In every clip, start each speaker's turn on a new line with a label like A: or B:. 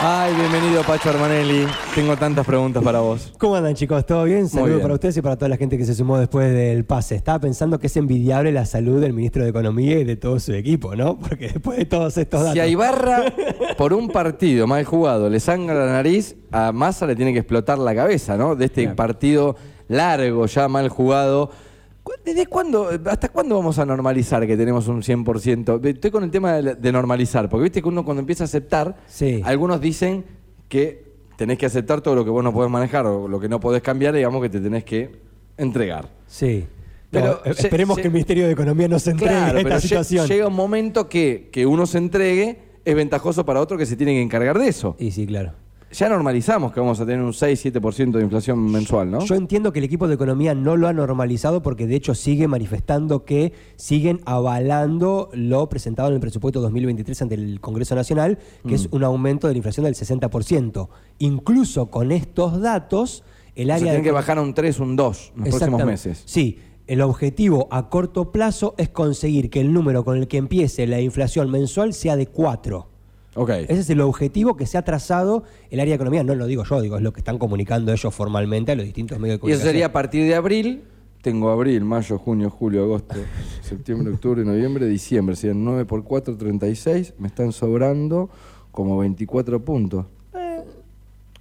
A: Ay, bienvenido Pacho Armanelli. Tengo tantas preguntas para vos.
B: ¿Cómo andan chicos? ¿Todo bien? Saludos
A: bien.
B: para ustedes y para toda la gente que se sumó después del pase. Estaba pensando que es envidiable la salud del ministro de Economía y de todo su equipo, ¿no? Porque después de todos estos datos...
A: Si a Ibarra, por un partido mal jugado, le sangra la nariz, a Massa le tiene que explotar la cabeza, ¿no? De este partido largo, ya mal jugado. ¿Cu- ¿Desde cuándo, hasta cuándo vamos a normalizar que tenemos un 100%? Estoy con el tema de, de normalizar, porque viste que uno cuando empieza a aceptar,
B: Sí.
A: algunos dicen que tenés que aceptar todo lo que vos no podés manejar o lo que no podés cambiar, digamos que te tenés que entregar.
B: Sí.
A: Pero se-
B: esperemos
A: se-
B: que el Ministerio de Economía nos entregue
A: Claro,
B: esta
A: pero
B: situación.
A: llega un momento que, que uno se entregue, es ventajoso para otro que se tiene que encargar de eso.
B: Y sí, claro.
A: Ya normalizamos que vamos a tener un 6-7% de inflación mensual, ¿no?
B: Yo entiendo que el equipo de economía no lo ha normalizado porque de hecho sigue manifestando que siguen avalando lo presentado en el presupuesto 2023 ante el Congreso Nacional, que
A: Mm.
B: es un aumento de la inflación del 60%. Incluso con estos datos, el
A: O sea,
B: área
A: tienen
B: de
A: que bajar a un 3, un 2 en los próximos meses.
B: Sí, el objetivo a corto plazo es conseguir que el número con el que empiece la inflación mensual sea de 4.
A: Ok.
B: Ese es el objetivo que se ha trazado el área de economía. No lo digo yo, digo, es lo que están comunicando ellos formalmente a los distintos medios de
A: Y eso
B: comunicación.
A: sería a partir de abril. Tengo abril, mayo, junio, julio, agosto, septiembre, octubre, noviembre, diciembre. Serían 9 por 4, 36. Me están sobrando como 24 puntos.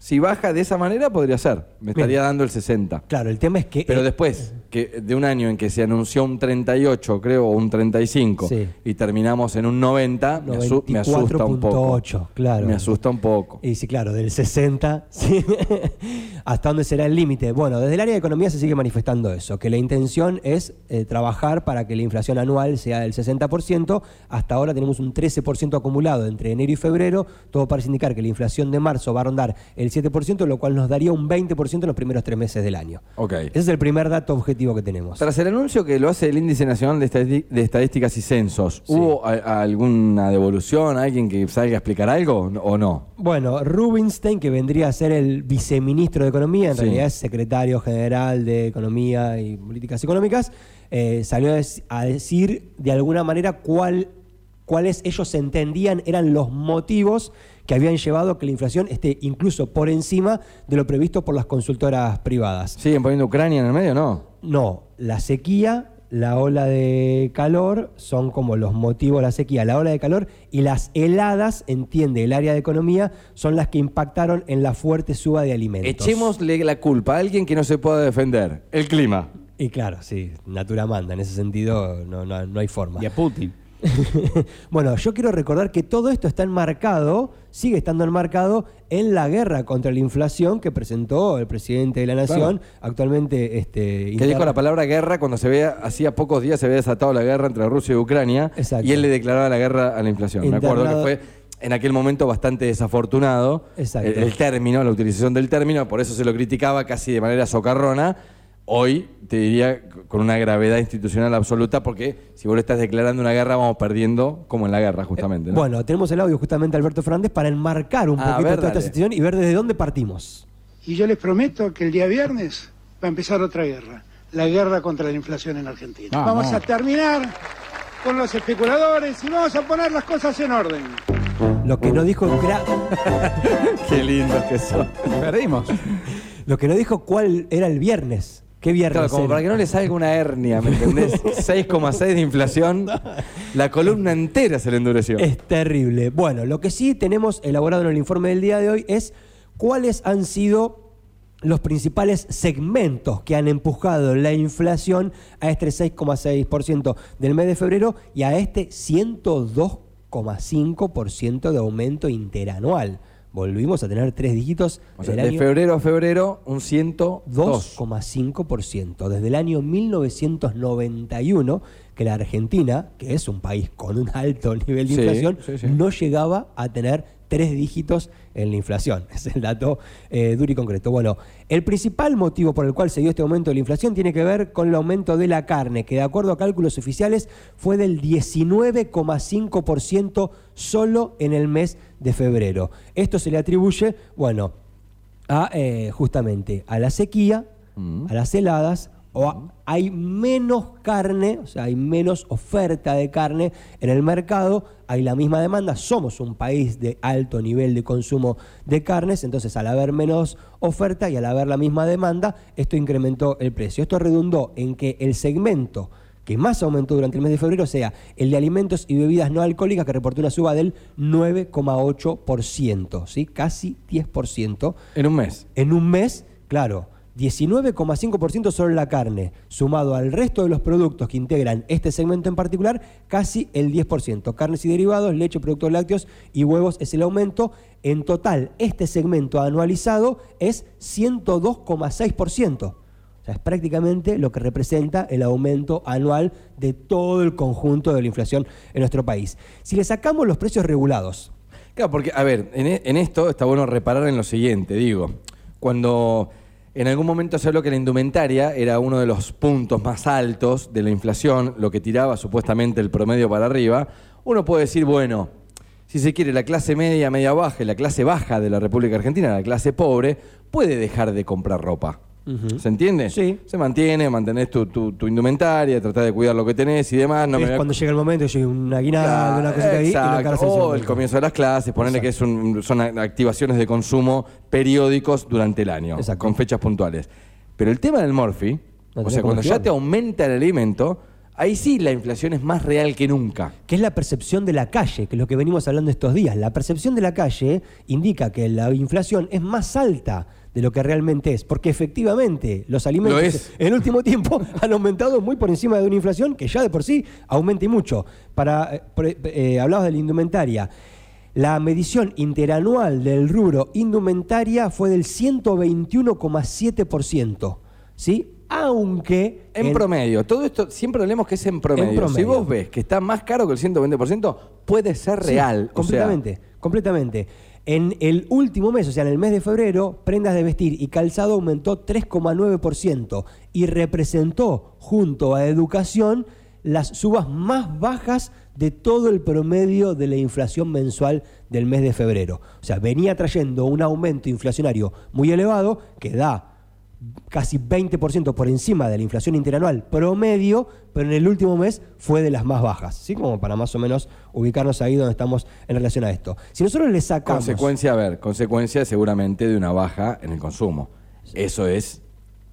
A: Si baja de esa manera, podría ser. Me
B: Bien.
A: estaría dando el 60.
B: Claro, el tema es que...
A: Pero
B: eh,
A: después, que de un año en que se anunció un 38, creo, o un 35,
B: Sí.
A: y terminamos en un 90, me, asu- me asusta un poco.
B: 94.8, claro.
A: Me asusta un poco.
B: Y sí, claro, del 60, sí. ¿hasta dónde será el límite? Bueno, desde el área de economía se sigue manifestando eso, que la intención es eh, trabajar para que la inflación anual sea del 60%. Hasta ahora tenemos un 13% acumulado entre enero y febrero. Todo parece indicar que la inflación de marzo va a rondar el 7%, lo cual nos daría un 20% en los primeros tres meses del año.
A: Ok.
B: Ese es el primer dato objetivo que tenemos.
A: Tras el anuncio que lo hace el Índice Nacional de, Estadísticas y Censos, ¿hubo a- a alguna devolución? ¿Alguien que salga a explicar algo o no?
B: Bueno, Rubinstein, que vendría a ser el viceministro de Economía, en
A: Sí.
B: realidad es secretario general de Economía y Políticas Económicas, eh, salió a dec- a decir de alguna manera cuál, cuáles ellos entendían eran los motivos que habían llevado a que la inflación esté incluso por encima de lo previsto por las consultoras privadas.
A: ¿Siguen poniendo Ucrania en el medio no?
B: No, la sequía, la ola de calor son como los motivos de la sequía, la ola de calor y las heladas, entiende el área de economía, son las que impactaron en la fuerte suba de alimentos.
A: Echémosle la culpa a alguien que no se pueda defender. El clima.
B: Y claro, sí, natura manda, en ese sentido no, no- no hay forma.
C: Y a Putin.
B: bueno, yo quiero recordar que todo esto está enmarcado, sigue estando enmarcado en la guerra contra la inflación que presentó el presidente de la Nación, actualmente este,
A: Que dijo la palabra guerra cuando se veía, hacía pocos días se había desatado la guerra entre Rusia y Ucrania
B: Exacto.
A: y él le declaraba la guerra a la inflación. Me acuerdo que fue en aquel momento bastante desafortunado el, el término, la utilización del término, por eso se lo criticaba casi de manera socarrona. Hoy te diría con una gravedad institucional absoluta porque si vos le estás declarando una guerra vamos perdiendo como en la guerra justamente. ¿no?
B: Bueno, tenemos el audio justamente Alberto Fernández para enmarcar un
A: Ah,
B: poquito
A: ver,
B: toda esta situación y ver desde dónde partimos.
D: Y yo les prometo que el día viernes va a empezar otra guerra, la guerra contra la inflación en Argentina.
C: Ah,
D: vamos
C: no.
D: a terminar con los especuladores y vamos a poner las cosas en orden.
B: Lo que no dijo gra-
A: Qué lindos que son.
C: Perdimos.
B: lo que no dijo cuál era el viernes. ¿Qué viernes?
A: Claro, como
B: era?
A: para que no le salga una hernia, ¿me entendés? 6,6 de inflación, la columna entera se le endureció.
B: Es terrible. Bueno, lo que sí tenemos elaborado en el informe del día de hoy es cuáles han sido los principales segmentos que han empujado la inflación a este 6,6% del mes de febrero y a este 102,5% de aumento interanual. Volvimos a tener tres dígitos
A: O sea, de febrero a febrero, un 102.
B: 2,5%. Desde el año 1991 que la Argentina, que es un país con un alto nivel de
A: Sí,
B: inflación,
A: sí, sí.
B: no llegaba a tener tres dígitos en la inflación. Es el dato eh, duro y concreto. Bueno, el principal motivo por el cual se dio este aumento de la inflación tiene que ver con el aumento de la carne, que de acuerdo a cálculos oficiales fue del 19,5% solo en el mes de febrero. Esto se le atribuye, bueno, a eh, justamente a la sequía, a las heladas, o hay menos carne, o sea, hay menos oferta de carne en el mercado, hay la misma demanda, somos un país de alto nivel de consumo de carnes, entonces al haber menos oferta y al haber la misma demanda, esto incrementó el precio. Esto redundó en que el segmento que más aumentó durante el mes de febrero sea el de alimentos y bebidas no alcohólicas, que reportó una suba del 9,8%, ¿sí? casi 10%.
A: En un mes.
B: En un mes, claro, 19,5% solo la carne, sumado al resto de los productos que integran este segmento en particular, casi el 10%. Carnes y derivados, leche, productos lácteos y huevos es el aumento. En total, este segmento anualizado es 102,6%. O sea, es prácticamente lo que representa el aumento anual de todo el conjunto de la inflación en nuestro país. Si le sacamos los precios regulados,
A: Claro, porque, a ver, en, e- en esto está bueno reparar en lo siguiente, digo, cuando en algún momento se habló que la indumentaria era uno de los puntos más altos de la inflación, lo que tiraba supuestamente el promedio para arriba, uno puede decir, bueno, si se quiere, la clase media, media baja y la clase baja de la República Argentina, la clase pobre, puede dejar de comprar ropa. ¿Se entiende?
B: Sí.
A: Se mantiene, mantenés tu, tu- tu indumentaria, tratás de cuidar lo que tenés y demás. No
B: es cuando llega el momento, llega una guinada, una cosita ahí, y
A: Exacto.
B: ese
A: O el comienzo de las clases, ponerle que es un- son activaciones de consumo periódicos durante el año,
B: Exacto.
A: con fechas puntuales. Pero el tema del Morphy,
B: No
A: o sea, cuando ya te aumenta el alimento, ahí sí la inflación es más real que nunca.
B: que es la percepción de la calle, que es lo que venimos hablando estos días. La percepción de la calle indica que la inflación es más alta de lo que realmente es, porque efectivamente los alimentos
A: es.
B: en el último tiempo han aumentado muy por encima de una inflación que ya de por sí aumenta y mucho. Para, eh, por- eh, hablabas de la indumentaria. La medición interanual del rubro indumentaria fue del 121,7%, ¿sí? Aunque
A: En promedio, todo esto siempre hablemos que es en promedio.
B: En promedio.
A: Si vos ves que está más caro que el 120%, puede ser
B: Sí,
A: real. o sea,
B: completamente, completamente. En el último mes, o sea, en el mes de febrero, prendas de vestir y calzado aumentó 3,9% y representó junto a educación las subas más bajas de todo el promedio de la inflación mensual del mes de febrero. O sea, venía trayendo un aumento inflacionario muy elevado que da casi 20% por encima de la inflación interanual promedio, pero en el último mes fue de las más bajas, ¿sí? Como para más o menos ubicarnos ahí donde estamos en relación a esto. Si nosotros le sacamos...
A: consecuencia, a ver, consecuencia seguramente de una baja en el consumo. Eso es,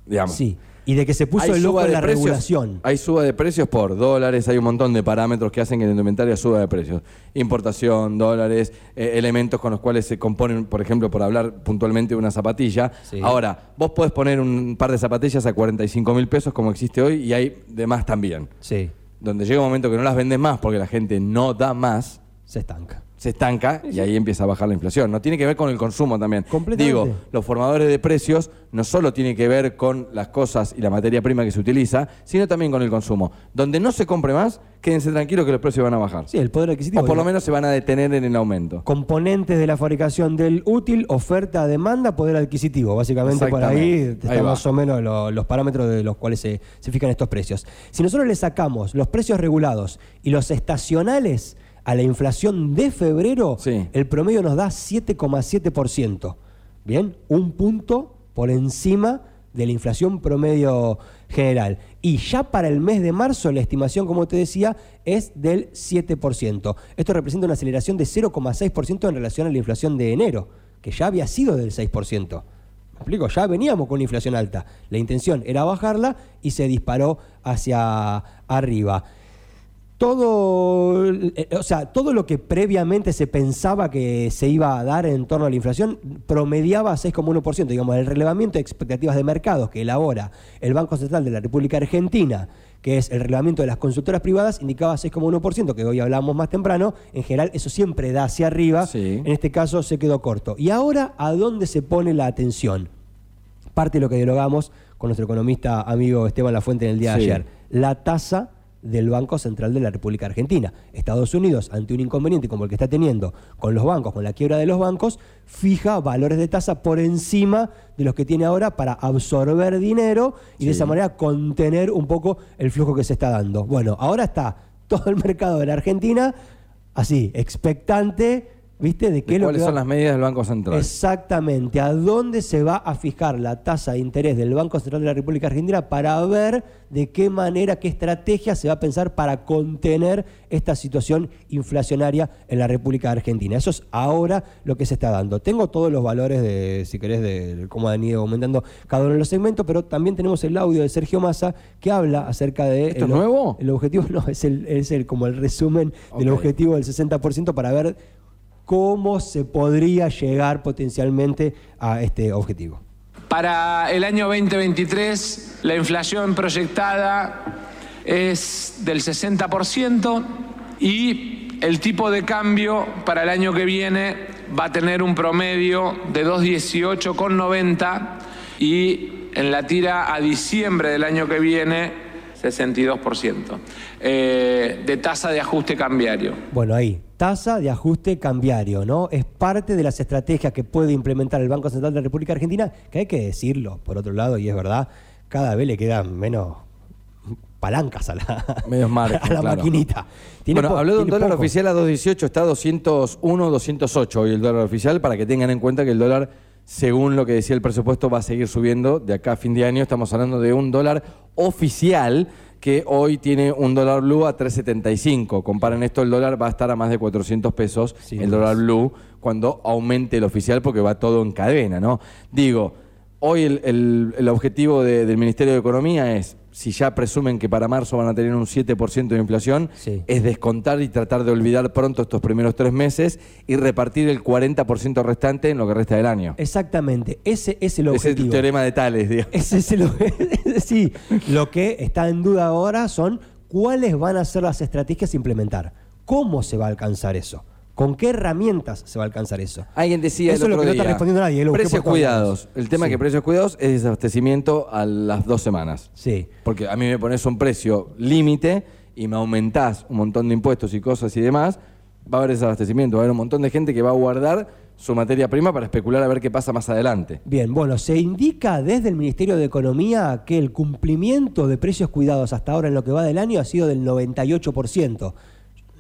A: digamos.
B: Sí, y de que se puso el loco en
A: de
B: la
A: precios,
B: regulación.
A: Hay suba de precios por dólares, hay un montón de parámetros que hacen que la indumentaria suba de precios. Importación, dólares, eh, elementos con los cuales se componen, por ejemplo, por hablar puntualmente de una zapatilla.
B: Sí.
A: Ahora, vos podés poner un par de zapatillas a 45 mil pesos como existe hoy y hay de más también.
B: Sí,
A: Donde llega un momento que no las vendes más porque la gente no da más,
B: se estanca.
A: Se estanca y ahí empieza a bajar la inflación. No tiene que ver con el consumo también. Digo, los formadores de precios no solo tiene que ver con las cosas y la materia prima que se utiliza, sino también con el consumo. Donde no se compre más, quédense tranquilos que los precios van a bajar.
B: Sí, el poder adquisitivo.
A: o por lo menos se van a detener en el aumento.
B: Componentes de la fabricación del útil, oferta, demanda, poder adquisitivo. Básicamente por ahí están más o menos lo- los parámetros de los cuales se, se fijan estos precios. Si nosotros le sacamos los precios regulados y los estacionales a la inflación de febrero,
A: Sí.
B: el promedio nos da 7,7%. Bien, un punto por encima de la inflación promedio general. Y ya para el mes de marzo la estimación, como te decía, es del 7%. Esto representa una aceleración de 0,6% en relación a la inflación de enero, que ya había sido del 6%. ¿Me explico? Ya veníamos con una inflación alta. La intención era bajarla y se disparó hacia arriba todo, eh, o sea, todo lo que previamente se pensaba que se iba a dar en torno a la inflación promediaba 6,1%. Digamos, el relevamiento de expectativas de mercados que elabora el Banco Central de la República Argentina, que es el relevamiento de las consultoras privadas, indicaba 6,1%, que hoy hablamos más temprano. En general, eso siempre da hacia arriba.
A: Sí.
B: En este caso se quedó corto. ¿Y ahora a dónde se pone la atención? Parte de lo que dialogamos con nuestro economista amigo Esteban Lafuente en el día de ayer. La tasa del Banco Central de la República Argentina. Estados Unidos, ante un inconveniente como el que está teniendo con los bancos, con la quiebra de los bancos, fija valores de tasa por encima de los que tiene ahora para absorber dinero y de esa manera contener un poco el flujo que se está dando. Bueno, ahora está todo el mercado de la Argentina así, expectante ¿Viste?
A: ¿De, qué ¿Cuáles son las medidas del Banco Central?
B: Exactamente. ¿A dónde se va a fijar la tasa de interés del Banco Central de la República Argentina para ver de qué manera, qué estrategia se va a pensar para contener esta situación inflacionaria en la República Argentina? Eso es ahora lo que se está dando. Tengo todos los valores de, si querés, de cómo han ido aumentando cada uno de los segmentos, pero también tenemos el audio de Sergio Massa que habla acerca de...
A: ¿Esto es nuevo?
B: El objetivo no, es el, es el como el resumen del objetivo del 60% para ver cómo se podría llegar potencialmente a este objetivo.
C: Para el año 2023, la inflación proyectada es del 60% y el tipo de cambio para el año que viene va a tener un promedio de 218,90 y en la tira a diciembre del año que viene 62% eh, de tasa de ajuste cambiario.
B: Bueno, ahí, tasa de ajuste cambiario, ¿no? Es parte de las estrategias que puede implementar el Banco Central de la República Argentina, que hay que decirlo, por otro lado, y es verdad, cada vez le quedan menos palancas a la, a la maquinita.
A: bueno, habló de un dólar oficial a 2.18, está a 201, 208 hoy el dólar oficial, para que tengan en cuenta que el dólar, según lo que decía el presupuesto, va a seguir subiendo de acá a fin de año. Estamos hablando de un dólar oficial que hoy tiene un dólar blue a 3.75. Comparen esto, el dólar va a estar a más de 400 pesos, el dólar blue, cuando aumente el oficial, porque va todo en cadena, ¿no? Digo, hoy el, objetivo del Ministerio de Economía es si ya presumen que para marzo van a tener un 7% de inflación, es descontar y tratar de olvidar pronto estos primeros tres meses y repartir el 40% restante en lo que resta del año.
B: Exactamente, ese es el objetivo.
A: Ese es el teorema de Tales, digamos.
B: Ese es el Sí, lo que está en duda ahora son cuáles van a ser las estrategias a implementar. ¿Cómo se va a alcanzar eso? ¿Con qué herramientas se va a alcanzar eso?
A: Alguien decía
B: eso
A: el
B: es lo que no está respondiendo nadie.
A: Precios cuidados. El tema es que precios cuidados es desabastecimiento a las dos semanas.
B: Sí.
A: Porque a mí me pones un precio límite y me aumentás un montón de impuestos y cosas y demás, va a haber desabastecimiento. Va a haber un montón de gente que va a guardar su materia prima para especular a ver qué pasa más adelante.
B: Bien, bueno, se indica desde el Ministerio de Economía que el cumplimiento de precios cuidados hasta ahora en lo que va del año ha sido del 98%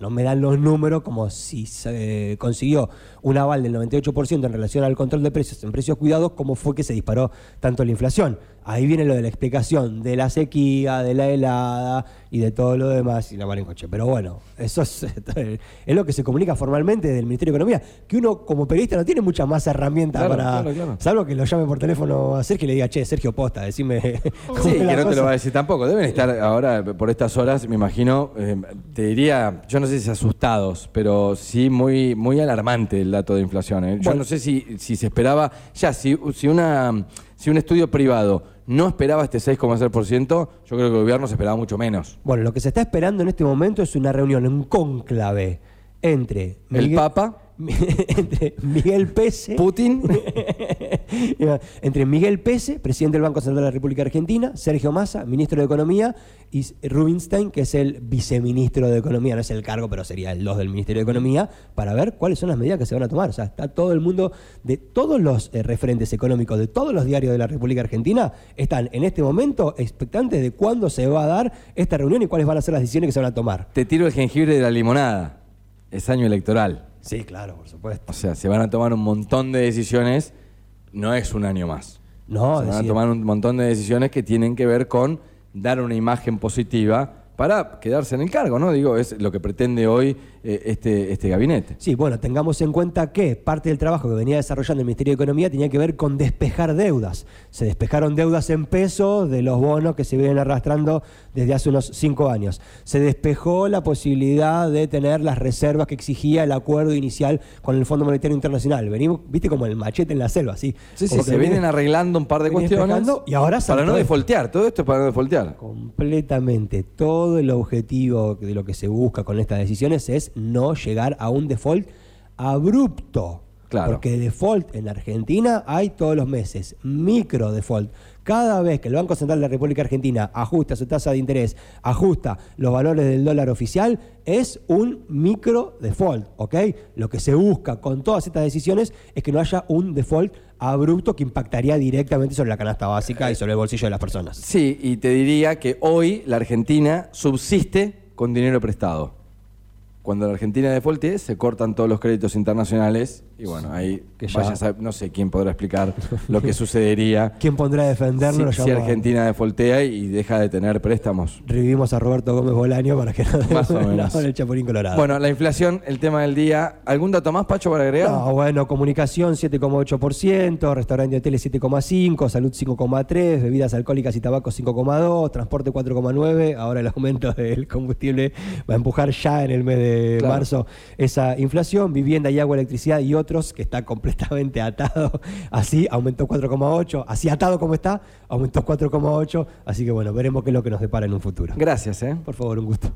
B: no me dan los números como si se consiguió un aval del 98% en relación al control de precios en precios cuidados, cómo fue que se disparó tanto la inflación. Ahí viene lo de la explicación de la sequía, de la helada y de todo lo demás y la mar en coche. Pero bueno, eso es, es, lo que se comunica formalmente del Ministerio de Economía, que uno como periodista no tiene muchas más herramientas para... Salvo que lo llame por teléfono a Sergio y le diga, che, Sergio Posta, decime...
A: sí, que no te lo va a decir tampoco. Deben estar ahora, por estas horas, me imagino, eh, te diría, yo no sé si asustados, pero sí muy, muy alarmante el dato de inflación. ¿eh? Yo no sé si, si se esperaba, ya, si, si, una, si un estudio privado no esperaba este 6,6%, yo creo que el gobierno se esperaba mucho menos.
B: Bueno, lo que se está esperando en este momento es una reunión en conclave entre
A: el Papa
B: entre Miguel Pese.
A: Putin.
B: entre Miguel Pese, presidente del Banco Central de la República Argentina, Sergio Massa, ministro de Economía, y Rubinstein, que es el viceministro de Economía, no es el cargo, pero sería el 2 del Ministerio de Economía, para ver cuáles son las medidas que se van a tomar. O sea, está todo el mundo, de todos los eh, referentes económicos de todos los diarios de la República Argentina, están en este momento expectantes de cuándo se va a dar esta reunión y cuáles van a ser las decisiones que se van a tomar.
A: Te tiro el jengibre de la limonada. Es año electoral.
B: Sí, claro, por supuesto.
A: O sea, se van a tomar un montón de decisiones, no es un año más.
B: No,
A: se van a tomar un montón de decisiones que tienen que ver con dar una imagen positiva para quedarse en el cargo, ¿no? Digo, es lo que pretende hoy eh, este, este gabinete.
B: Sí, bueno, tengamos en cuenta que parte del trabajo que venía desarrollando el Ministerio de Economía tenía que ver con despejar deudas. Se despejaron deudas en pesos de los bonos que se vienen arrastrando desde hace unos cinco años. Se despejó la posibilidad de tener las reservas que exigía el acuerdo inicial con el Fondo Monetario Internacional. Venimos, viste, como el machete en la selva, ¿sí?
A: Sí, sí, se vienen arreglando un par de cuestiones.
B: Y ahora
A: para no defoltear, todo esto es para no defoltear.
B: Completamente. Todo el objetivo de lo que se busca con estas decisiones es no llegar a un default abrupto.
A: Claro.
B: Porque default en Argentina hay todos los meses, micro default, Cada vez que el Banco Central de la República Argentina ajusta su tasa de interés, ajusta los valores del dólar oficial, es un micro default, ¿ok? Lo que se busca con todas estas decisiones es que no haya un default abrupto que impactaría directamente sobre la canasta básica y sobre el bolsillo de las personas.
A: Sí, y te diría que hoy la Argentina subsiste con dinero prestado. Cuando la Argentina defaultee, se cortan todos los créditos internacionales y bueno, ahí
B: Que ya-
A: vaya a saber- no sé quién podrá explicar lo que sucedería
B: ¿Quién pondrá a defendernos?
A: si,
B: Lo
A: si
B: llamo-
A: Argentina defaultea y deja de tener préstamos.
B: Revivimos a Roberto Gómez Bolaño para que no
A: Más o menos.
B: no, el Chapulín Colorado.
A: Bueno, la inflación, el tema del día. ¿Algún dato más, Pacho, para agregar?
B: No, bueno, comunicación 7,8%, restaurante y hoteles 7,5%, salud 5,3%, bebidas alcohólicas y tabaco 5,2%, transporte 4,9%, ahora el aumento del combustible va a empujar ya en el mes de
A: Claro.
B: marzo esa inflación, vivienda y agua, electricidad y otros, que está completamente atado, así aumentó 4,8%, así atado como está, aumentó 4,8%, así que bueno, veremos qué es lo que nos depara en un futuro.
A: Gracias, ¿eh?
B: Por favor, un gusto.